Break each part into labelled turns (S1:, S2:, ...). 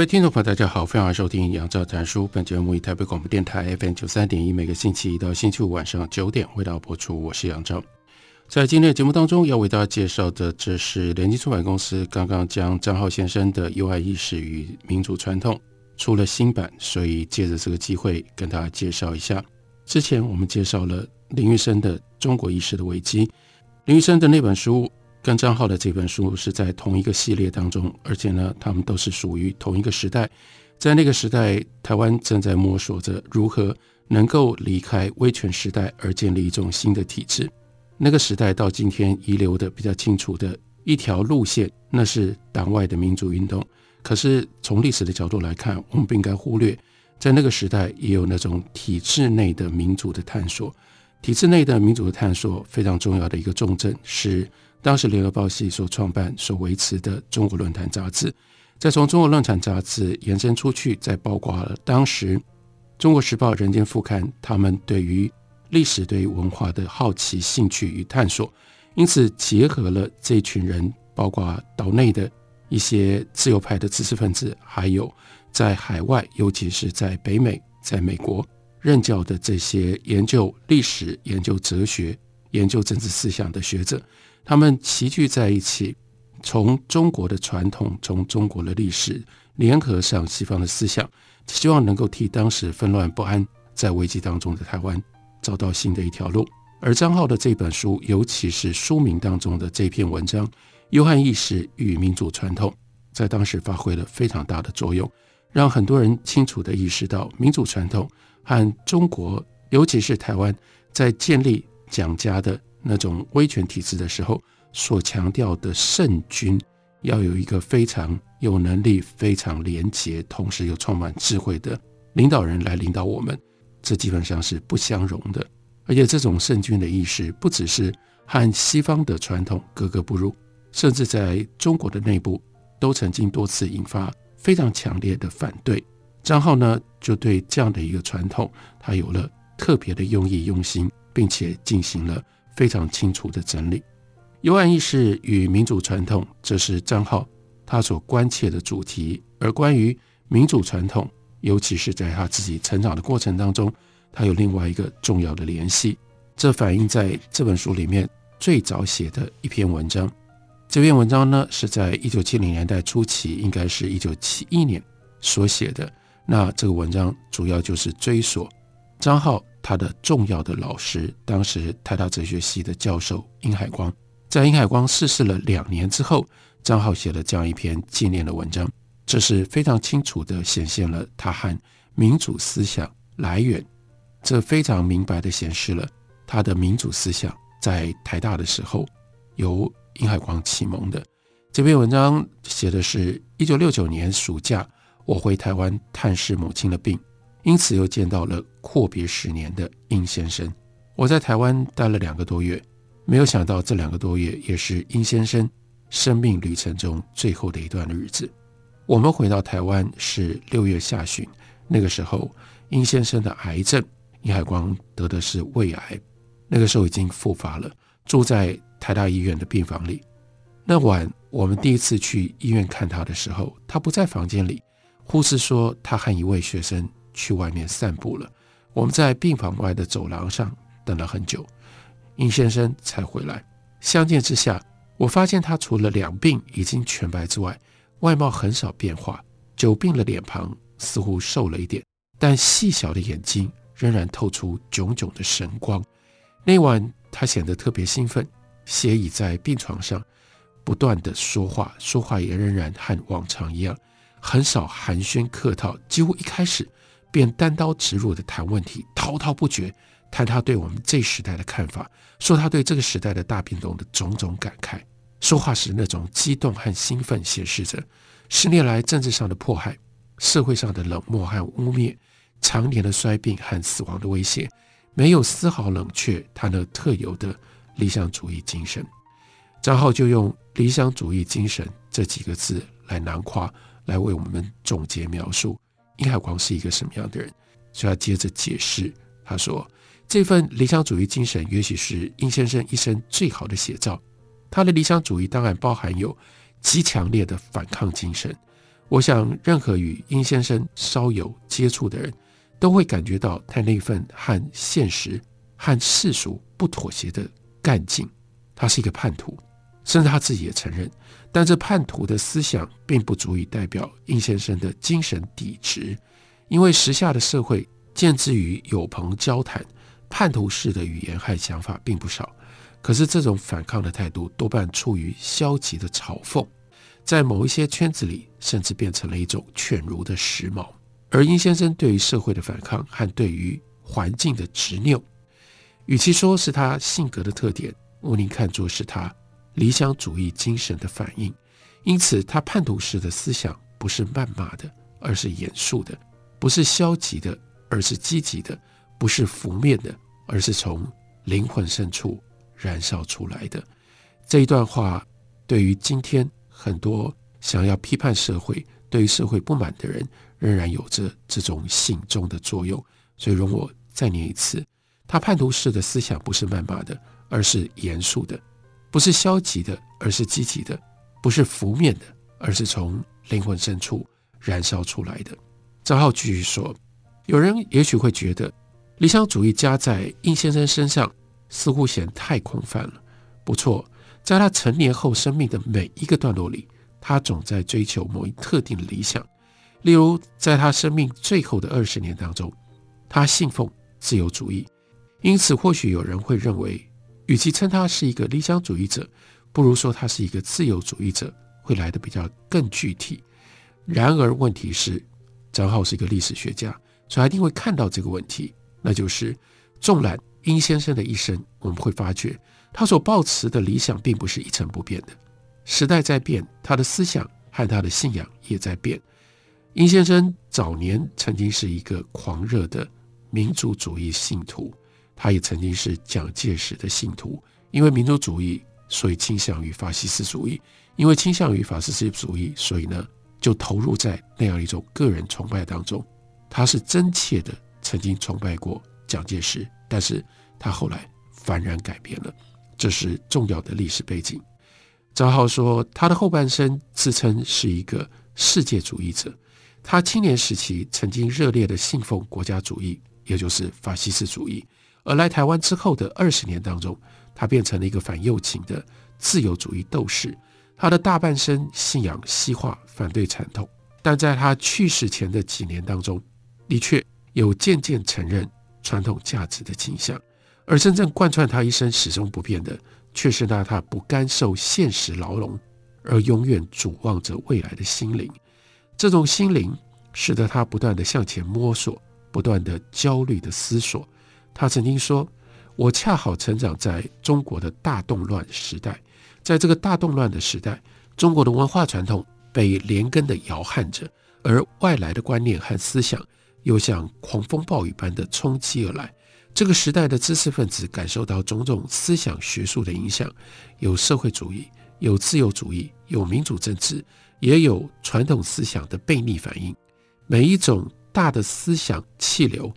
S1: 各位听众朋友，大家好，欢迎收听杨照谈书。本节目以台北广播电台 FM 九三点一，每个星期一到星期五晚上九点为大家播出。我是杨照。在今天的节目当中，要为大家介绍的，这是联经出版公司刚刚将张浩先生的《忧患意识与民主传统》出了新版，所以借着这个机会跟大家介绍一下。之前我们介绍了林玉生的《中国意识的危机》，林玉生的那本书。跟张浩的这本书是在同一个系列当中，而且呢，他们都是属于同一个时代。在那个时代，台湾正在摸索着如何能够离开威权时代而建立一种新的体制。那个时代到今天遗留的比较清楚的一条路线，那是党外的民主运动。可是从历史的角度来看，我们不应该忽略，在那个时代也有那种体制内的民主的探索。体制内的民主的探索非常重要的一个重镇是。当时联合报系所创办、所维持的《中国论坛》杂志，再从《中国论坛》杂志延伸出去，再包括了当时《中国时报》《人间副刊》他们对于历史、对于文化的好奇、兴趣与探索，因此结合了这群人，包括岛内的一些自由派的知识分子，还有在海外，尤其是在北美、在美国任教的这些研究历史、研究哲学、研究政治思想的学者。他们齐聚在一起，从中国的传统，从中国的历史，联合上西方的思想，希望能够替当时纷乱不安、在危机当中的台湾找到新的一条路。而张浩的这本书，尤其是书名当中的这篇文章《忧患意识与民主传统》，在当时发挥了非常大的作用，让很多人清楚地意识到民主传统和中国，尤其是台湾，在建立蒋家的。那种威权体制的时候，所强调的圣君要有一个非常有能力、非常廉洁，同时又充满智慧的领导人来领导我们，这基本上是不相容的。而且这种圣君的意识，不只是和西方的传统格格不入，甚至在中国的内部都曾经多次引发非常强烈的反对。张浩呢，就对这样的一个传统，他有了特别的用意、用心，并且进行了。非常清楚的整理，忧患意识与民主传统，这是张浩他所关切的主题。而关于民主传统，尤其是在他自己成长的过程当中，他有另外一个重要的联系。这反映在这本书里面最早写的一篇文章。这篇文章呢，是在一九七零年代初期，应该是一九七一年所写的。那这个文章主要就是追索张浩。他的重要的老师，当时台大哲学系的教授殷海光，在殷海光逝世了两年之后，张浩写了这样一篇纪念的文章，这是非常清楚地显现了他和民主思想来源，这非常明白地显示了他的民主思想在台大的时候由殷海光启蒙的。这篇文章写的是一九六九年暑假，我回台湾探视母亲的病。因此又见到了阔别十年的殷先生。我在台湾待了两个多月，没有想到这两个多月也是殷先生生命旅程中最后的一段日子。我们回到台湾是六月下旬，那个时候殷先生的癌症，殷海光得的是胃癌，那个时候已经复发了，住在台大医院的病房里。那晚我们第一次去医院看他的时候，他不在房间里，护士说他和一位学生。去外面散步了。我们在病房外的走廊上等了很久，殷先生才回来。相见之下，我发现他除了两鬓已经全白之外，外貌很少变化。久病的，脸庞似乎瘦了一点，但细小的眼睛仍然透出炯炯的神光。那晚他显得特别兴奋，斜倚在病床上，不断地说话，说话也仍然和往常一样，很少寒暄客套，几乎一开始。便单刀直入地谈问题，滔滔不绝谈他对我们这时代的看法，说他对这个时代的大变动的种种感慨。说话时那种激动和兴奋，显示着十年来政治上的迫害、社会上的冷漠和污蔑、常年的衰病和死亡的威胁，没有丝毫冷却他那特有的理想主义精神。张浩就用“理想主义精神”这几个字来囊括，来为我们总结描述殷海光是一个什么样的人。所以他接着解释，他说：“这份理想主义精神，也许是殷先生一生最好的写照。他的理想主义当然包含有极强烈的反抗精神。我想，任何与殷先生稍有接触的人，都会感觉到他那份和现实、和世俗不妥协的干劲。他是一个叛徒。”甚至他自己也承认，但这叛徒的思想并不足以代表殷先生的精神底质，因为时下的社会见之于友朋交谈，叛徒式的语言和想法并不少。可是这种反抗的态度多半出于消极的嘲讽，在某一些圈子里甚至变成了一种犬儒的时髦。而殷先生对于社会的反抗和对于环境的执拗，与其说是他性格的特点，我宁看作是他。理想主义精神的反应，因此他叛徒式的思想不是谩骂的，而是严肃的；不是消极的，而是积极的；不是浮面的，而是从灵魂深处燃烧出来的。这一段话对于今天很多想要批判社会、对于社会不满的人，仍然有着这种醒钟的作用。所以，容我再念一次：他叛徒式的思想不是谩骂的，而是严肃的。不是消极的，而是积极的；不是浮面的，而是从灵魂深处燃烧出来的。张浩继续说：“有人也许会觉得，理想主义加在殷先生身上似乎显太空泛了。不错，在他成年后生命的每一个段落里，他总在追求某一特定的理想。例如，在他生命最后的二十年当中，他信奉自由主义。因此，或许有人会认为。”与其称他是一个理想主义者，不如说他是一个自由主义者，会来得比较更具体。然而，问题是，张浩是一个历史学家，所以一定会看到这个问题，那就是，纵览殷先生的一生，我们会发觉他所抱持的理想并不是一成不变的。时代在变，他的思想和他的信仰也在变。殷先生早年曾经是一个狂热的民族主义信徒。他也曾经是蒋介石的信徒，因为民族主义，所以倾向于法西斯主义；因为倾向于法西斯主义，所以呢，就投入在那样一种个人崇拜当中。他是真切的曾经崇拜过蒋介石，但是他后来幡然改变了，这是重要的历史背景。张浩说，他的后半生自称是一个世界主义者，他青年时期曾经热烈的信奉国家主义，也就是法西斯主义。而来台湾之后的二十年当中，他变成了一个反右倾的自由主义斗士。他的大半生信仰西化，反对传统，但在他去世前的几年当中，的确有渐渐承认传统价值的倾向。而真正贯穿他一生始终不变的，却是那他不甘受现实牢笼，而永远瞩望着未来的心灵。这种心灵使得他不断地向前摸索，不断地焦虑地思索。他曾经说：“我恰好成长在中国的大动乱时代，在这个大动乱的时代，中国的文化传统被连根的摇撼着，而外来的观念和思想又像狂风暴雨般的冲击而来。这个时代的知识分子感受到种种思想学术的影响，有社会主义，有自由主义，有民主政治，也有传统思想的背逆反应。每一种大的思想气流。”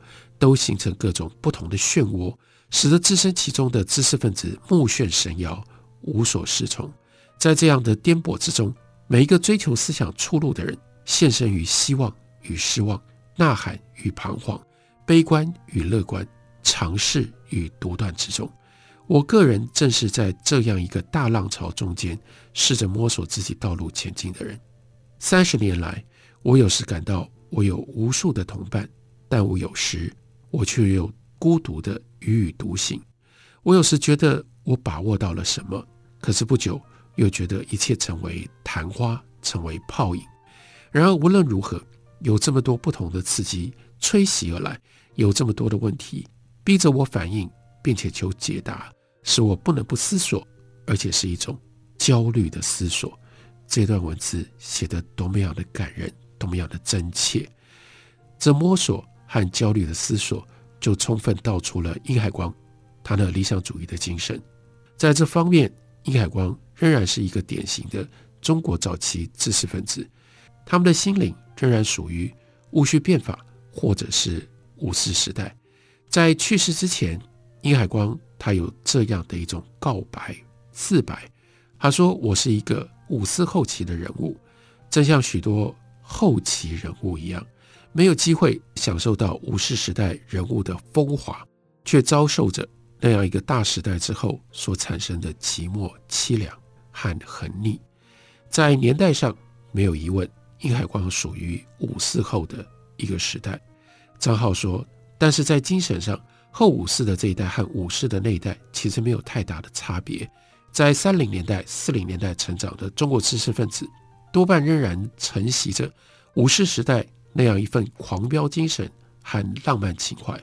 S1: 都形成各种不同的漩涡，使得置身其中的知识分子目眩神摇，无所适从。在这样的颠簸之中，每一个追求思想出路的人，现身于希望与失望、呐喊与彷徨、悲观与乐观、尝试与独断之中。我个人正是在这样一个大浪潮中间，试着摸索自己道路前进的人。三十年来，我有时感到我有无数的同伴，但我有时。我却又孤独的踽踽独行。我有时觉得我把握到了什么，可是不久又觉得一切成为昙花，成为泡影。然而无论如何，有这么多不同的刺激吹袭而来，有这么多的问题逼着我反应，并且求解答，使我不能不思索，而且是一种焦虑的思索。这段文字写得多么样的感人，多么样的真切。这摸索和焦虑的思索，就充分道出了殷海光他的理想主义的精神。在这方面，殷海光仍然是一个典型的中国早期知识分子，他们的心灵仍然属于戊戌变法或者是五四时代。在去世之前，殷海光他有这样的一种告白自白，他说：“我是一个。”五四后期的人物，正像许多后期人物一样，没有机会享受到武士时代人物的风华，却遭受着那样一个大时代之后所产生的寂寞、凄凉和横逆。在年代上没有疑问，殷海光属于五四后的一个时代。张浩说，但是在精神上，后五四的这一代和五四的那一代其实没有太大的差别。在三零年代、四零年代成长的中国知识分子，多半仍然承袭着五四时代那样一份狂飙精神和浪漫情怀。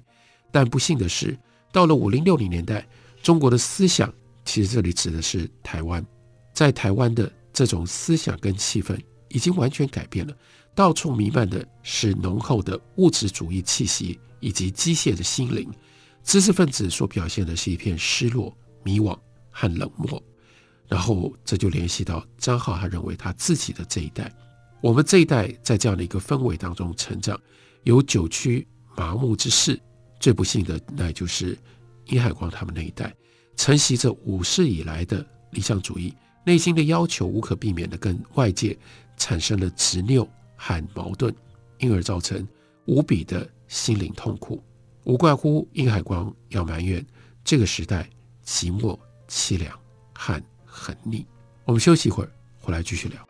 S1: 但不幸的是，到了五零六零年代，中国的思想，其实这里指的是台湾，在台湾的这种思想跟气氛已经完全改变了，到处弥漫的是浓厚的物质主义气息以及机械的心灵。知识分子所表现的是一片失落、迷惘。和冷漠，然后这就联系到张浩，他认为他自己的这一代，我们这一代在这样的一个氛围当中成长，有久屈麻木之势。最不幸的，那就是殷海光他们那一代，承袭着五四以来的理想主义，内心的要求无可避免的跟外界产生了执拗和矛盾，因而造成无比的心灵痛苦。无怪乎殷海光要埋怨这个时代寂寞。凄凉和横逆。我们休息一会儿，回来继续聊。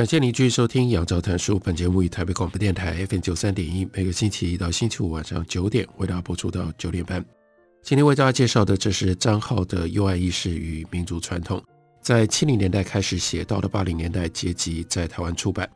S1: 感谢您继续收听杨照谈书。本节目以台北广播电台 FM 九三点一，每个星期一到星期五晚上九点为大家播出到九点半。今天为大家介绍的，这是张浩的《忧爱意识与民族传统》。在七零年代开始写，到了八零年代结集在台湾出版。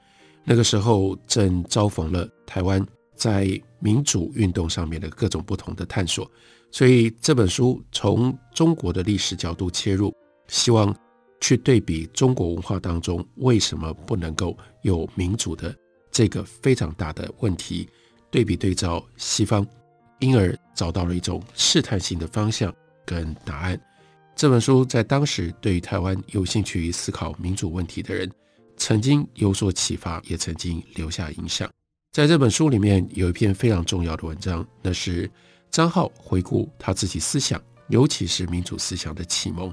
S1: 那个时候正遭逢了台湾在民主运动上面的各种不同的探索，所以这本书从中国的历史角度切入，希望去对比中国文化当中为什么不能够有民主的这个非常大的问题，对比对照西方。因而找到了一种试探性的方向跟答案。这本书在当时对于台湾有兴趣思考民主问题的人，曾经有所启发，也曾经留下影响。在这本书里面有一篇非常重要的文章，那是张浩回顾他自己思想，尤其是民主思想的启蒙。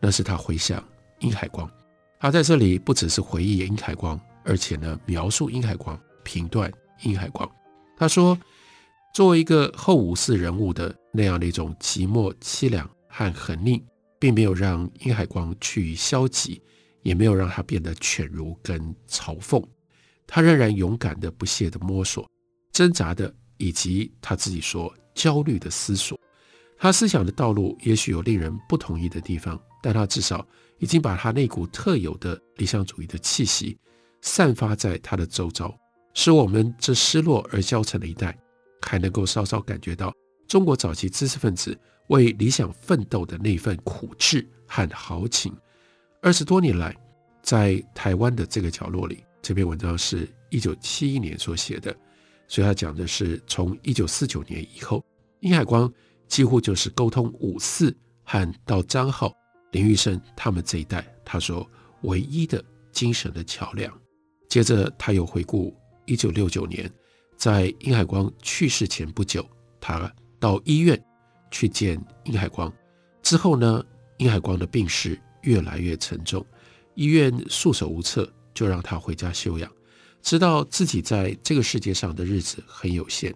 S1: 那是他回想殷海光。他在这里不只是回忆殷海光，而且呢描述殷海光，评断殷海光。他说。作为一个后五四人物的那样的一种寂寞、凄凉和横逆，并没有让殷海光趋于消极，也没有让他变得犬儒跟嘲讽。他仍然勇敢的、不懈的摸索、挣扎的，以及他自己说焦虑的思索。他思想的道路也许有令人不同意的地方，但他至少已经把他那股特有的理想主义的气息散发在他的周遭，使我们这失落而消沉的一代。还能够稍稍感觉到中国早期知识分子为理想奋斗的那份苦志和豪情。二十多年来，在台湾的这个角落里，这篇文章是一九七一年所写的，所以他讲的是从一九四九年以后，殷海光几乎就是沟通五四和到张浩、林玉生他们这一代，他说唯一的精神的桥梁。接着他又回顾一九六九年。在殷海光去世前不久，他到医院去见殷海光。之后呢，殷海光的病势越来越沉重，医院束手无策，就让他回家休养。知道自己在这个世界上的日子很有限，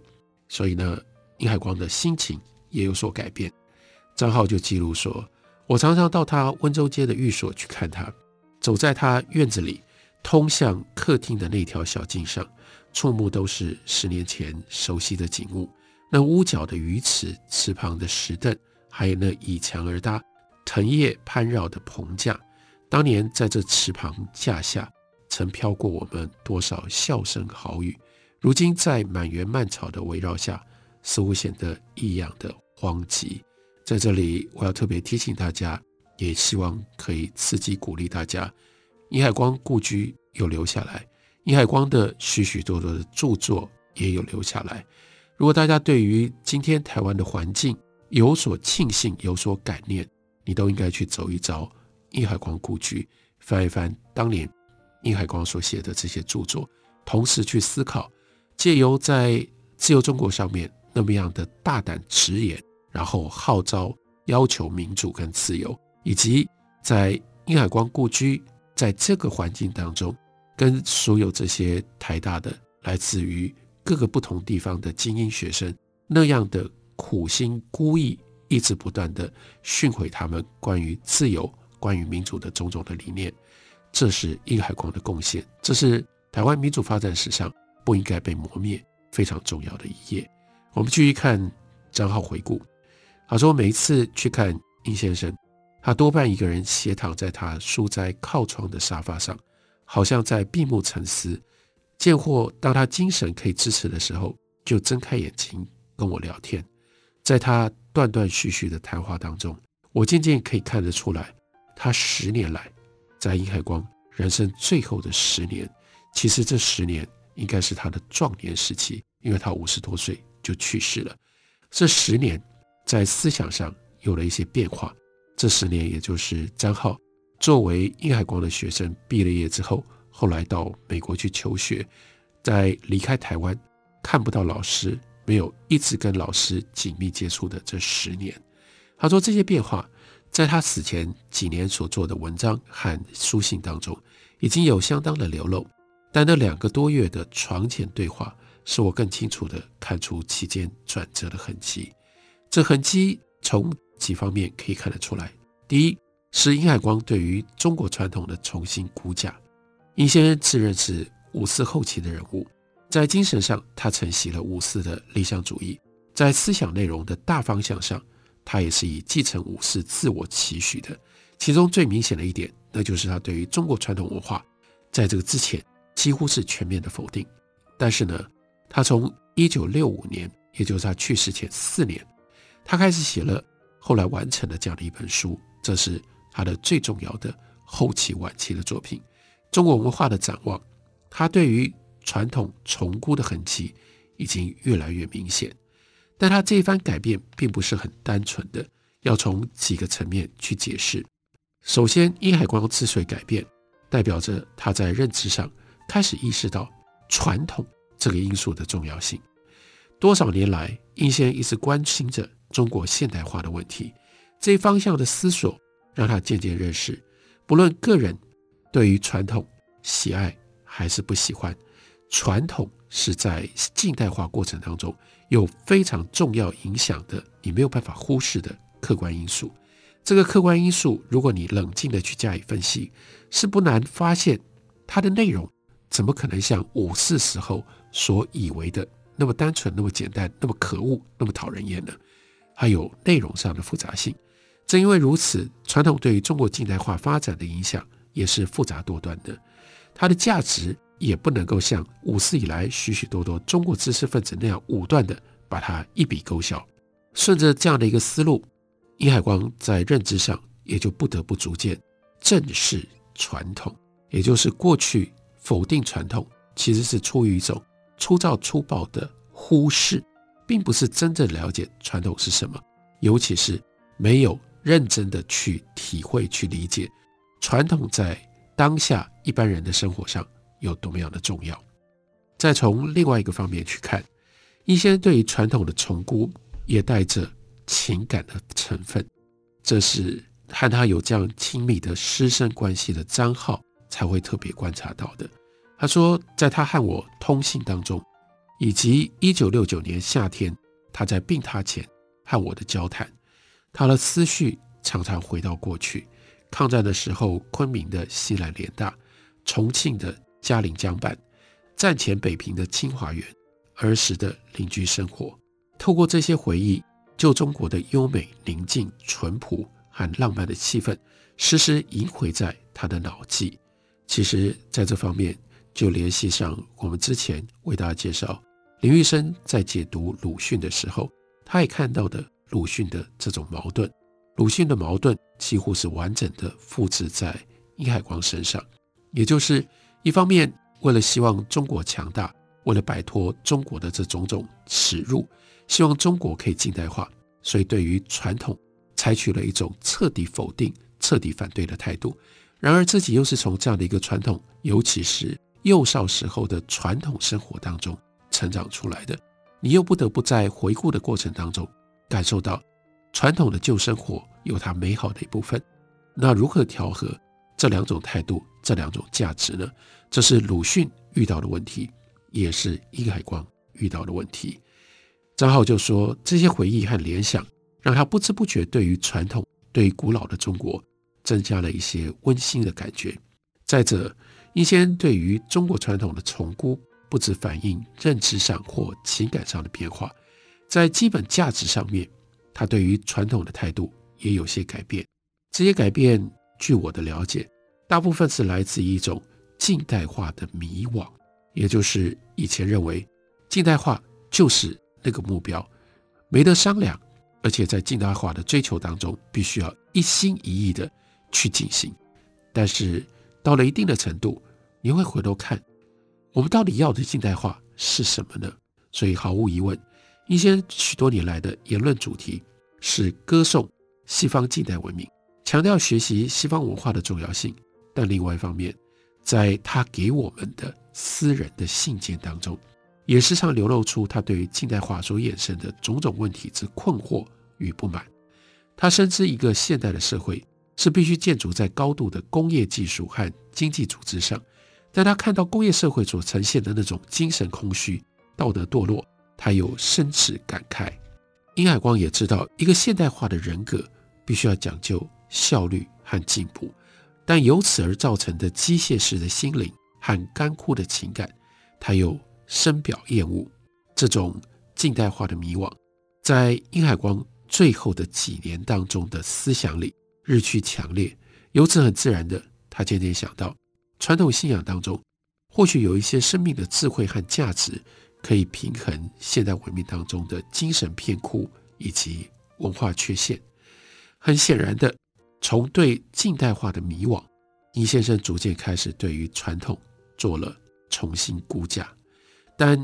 S1: 所以呢，殷海光的心情也有所改变。张浩就记录说：“我常常到他温州街的寓所去看他，走在他院子里通向客厅的那条小径上，触目都是十年前熟悉的景物。那屋角的鱼池，池旁的石凳，还有那倚墙而搭、藤叶攀绕的棚架，当年在这池旁架下。”曾飘过我们多少笑声豪语，如今在满园蔓草的围绕下，似乎显得异样的荒寂。在这里，我要特别提醒大家，也希望可以刺激鼓励大家，殷海光故居有留下来，殷海光的许许多多的著作也有留下来。如果大家对于今天台湾的环境有所庆幸、有所感念，你都应该去走一遭殷海光故居，翻一翻当年。殷海光所写的这些著作，同时去思考，借由在自由中国上面那么样的大胆直言，然后号召要求民主跟自由，以及在殷海光故居在这个环境当中，跟所有这些台大的来自于各个不同地方的精英学生那样的苦心孤诣，一直不断的训诲他们关于自由、关于民主的种种的理念。这是殷海光的贡献，这是台湾民主发展史上不应该被磨灭、非常重要的一页。我们继续看张浩回顾，他说每一次去看殷先生，他多半一个人斜躺在他书斋靠窗的沙发上，好像在闭目沉思。见或当他精神可以支持的时候，就睁开眼睛跟我聊天。在他断断续续的谈话当中，我渐渐可以看得出来，他十年来。在殷海光人生最后的十年，其实这十年应该是他的壮年时期，因为他五十多岁就去世了。这十年在思想上有了一些变化。这十年，也就是张浩作为殷海光的学生毕了业之后，后来到美国去求学，在离开台湾看不到老师，没有一直跟老师紧密接触的这十年，他说这些变化。在他死前几年所做的文章和书信当中，已经有相当的流露，但那两个多月的床前对话，使我更清楚地看出其间转折的痕迹。这痕迹从几方面可以看得出来：第一，是殷海光对于中国传统的重新估价。殷先生自认是五四后期的人物，在精神上他承袭了五四的理想主义，在思想内容的大方向上。他也是以继承五四自我期许的，其中最明显的一点，那就是他对于中国传统文化，在这个之前几乎是全面的否定。但是呢，他从一九六五年，也就是他去世前四年，他开始写了后来完成了这样的一本书，这是他的最重要的后期晚期的作品《中国文化的展望》。他对于传统重估的痕迹已经越来越明显。但他这一番改变并不是很单纯的，要从几个层面去解释。首先，殷海光之所以改变，代表着他在认知上开始意识到传统这个因素的重要性。多少年来，殷先一直关心着中国现代化的问题，这一方向的思索让他渐渐认识，不论个人对于传统喜爱还是不喜欢，传统是在近代化过程当中。有非常重要影响的，你没有办法忽视的客观因素。这个客观因素，如果你冷静地去加以分析，是不难发现它的内容怎么可能像五四时候所以为的那么单纯、那么简单、那么可恶、那么讨人厌呢？还有内容上的复杂性。正因为如此，传统对于中国近代化发展的影响也是复杂多端的，它的价值。也不能够像五四以来许许多多中国知识分子那样武断地把它一笔勾销。顺着这样的一个思路，殷海光在认知上也就不得不逐渐正视传统，也就是过去否定传统，其实是出于一种粗糙粗暴的忽视，并不是真正了解传统是什么，尤其是没有认真的去体会、去理解传统在当下一般人的生活上。有多么样的重要？再从另外一个方面去看，一些对于传统的重估也带着情感的成分。这是和他有这样亲密的师生关系的张浩才会特别观察到的。他说，在他和我通信当中，以及一九六九年夏天他在病榻前和我的交谈，他的思绪常常回到过去，抗战的时候，昆明的西南联大，重庆的嘉陵江畔，战前北平的清华园，儿时的邻居生活。透过这些回忆，旧中国的优美、宁静、淳朴和浪漫的气氛，时时萦回在他的脑际。其实，在这方面，就联系上我们之前为大家介绍林玉生在解读鲁迅的时候，他也看到的鲁迅的这种矛盾。鲁迅的矛盾几乎是完整的复制在殷海光身上，也就是一方面为了希望中国强大，为了摆脱中国的这种种耻辱，希望中国可以近代化，所以对于传统采取了一种彻底否定、彻底反对的态度。然而自己又是从这样的一个传统，尤其是幼少时候的传统生活当中成长出来的，你又不得不在回顾的过程当中感受到传统的旧生活有它美好的一部分。那如何调和这两种态度、这两种价值呢？这是鲁迅遇到的问题，也是殷海光遇到的问题。张浩就说，这些回忆和联想让他不知不觉对于传统、对于古老的中国增加了一些温馨的感觉。再者，殷先对于中国传统的重估，不只反映认知上或情感上的变化，在基本价值上面，他对于传统的态度也有些改变。这些改变，据我的了解，大部分是来自一种近代化的迷惘，也就是以前认为近代化就是那个目标，没得商量，而且在近代化的追求当中，必须要一心一意的去进行，但是。到了一定的程度，你会回头看，我们到底要的近代化是什么呢？所以毫无疑问，一些许多年来的言论主题是歌颂西方近代文明，强调学习西方文化的重要性。但另外一方面，在他给我们的私人的信件当中，也时常流露出他对于近代化所衍生的种种问题之困惑与不满。他深知一个现代的社会。是必须建筑在高度的工业技术和经济组织上，但他看到工业社会所呈现的那种精神空虚、道德堕落，他有深切感慨。殷海光也知道，一个现代化的人格必须要讲究效率和进步，但由此而造成的机械式的心灵和干枯的情感，他又深表厌恶。这种近代化的迷惘，在殷海光最后的几年当中的思想里。日趋强烈，由此很自然的，他渐渐想到，传统信仰当中，或许有一些生命的智慧和价值，可以平衡现代文明当中的精神偏枯以及文化缺陷。很显然的，从对近代化的迷惘，殷先生逐渐开始对于传统做了重新估价。但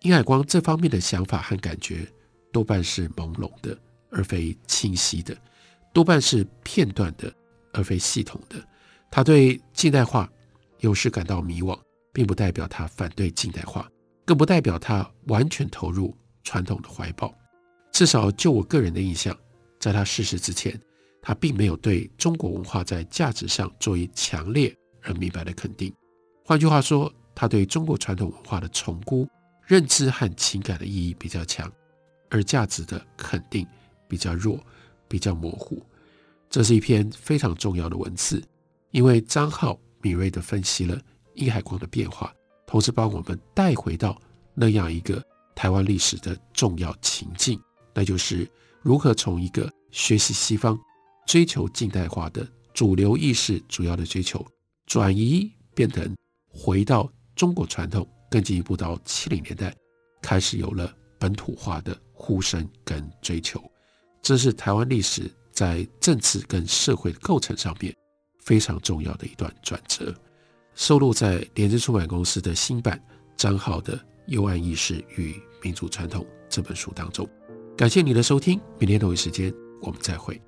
S1: 殷海光这方面的想法和感觉，多半是朦胧的，而非清晰的。多半是片段的，而非系统的。他对近代化有时感到迷惘，并不代表他反对近代化，更不代表他完全投入传统的怀抱。至少就我个人的印象，在他逝世之前，他并没有对中国文化在价值上做一强烈而明白的肯定。换句话说，他对中国传统文化的重估、认知和情感的意义比较强，而价值的肯定比较弱。比较模糊，这是一篇非常重要的文字，因为张浩敏锐地分析了殷海光的变化，同时把我们带回到那样一个台湾历史的重要情境，那就是如何从一个学习西方、追求近代化的主流意识主要的追求，转移变成回到中国传统，更进一步到七零年代开始有了本土化的呼声跟追求。这是台湾历史在政治跟社会构成上面非常重要的一段转折，收录在联经出版公司的新版张浩的《幽暗意识与民主传统》这本书当中。感谢你的收听，明天同一时间我们再会。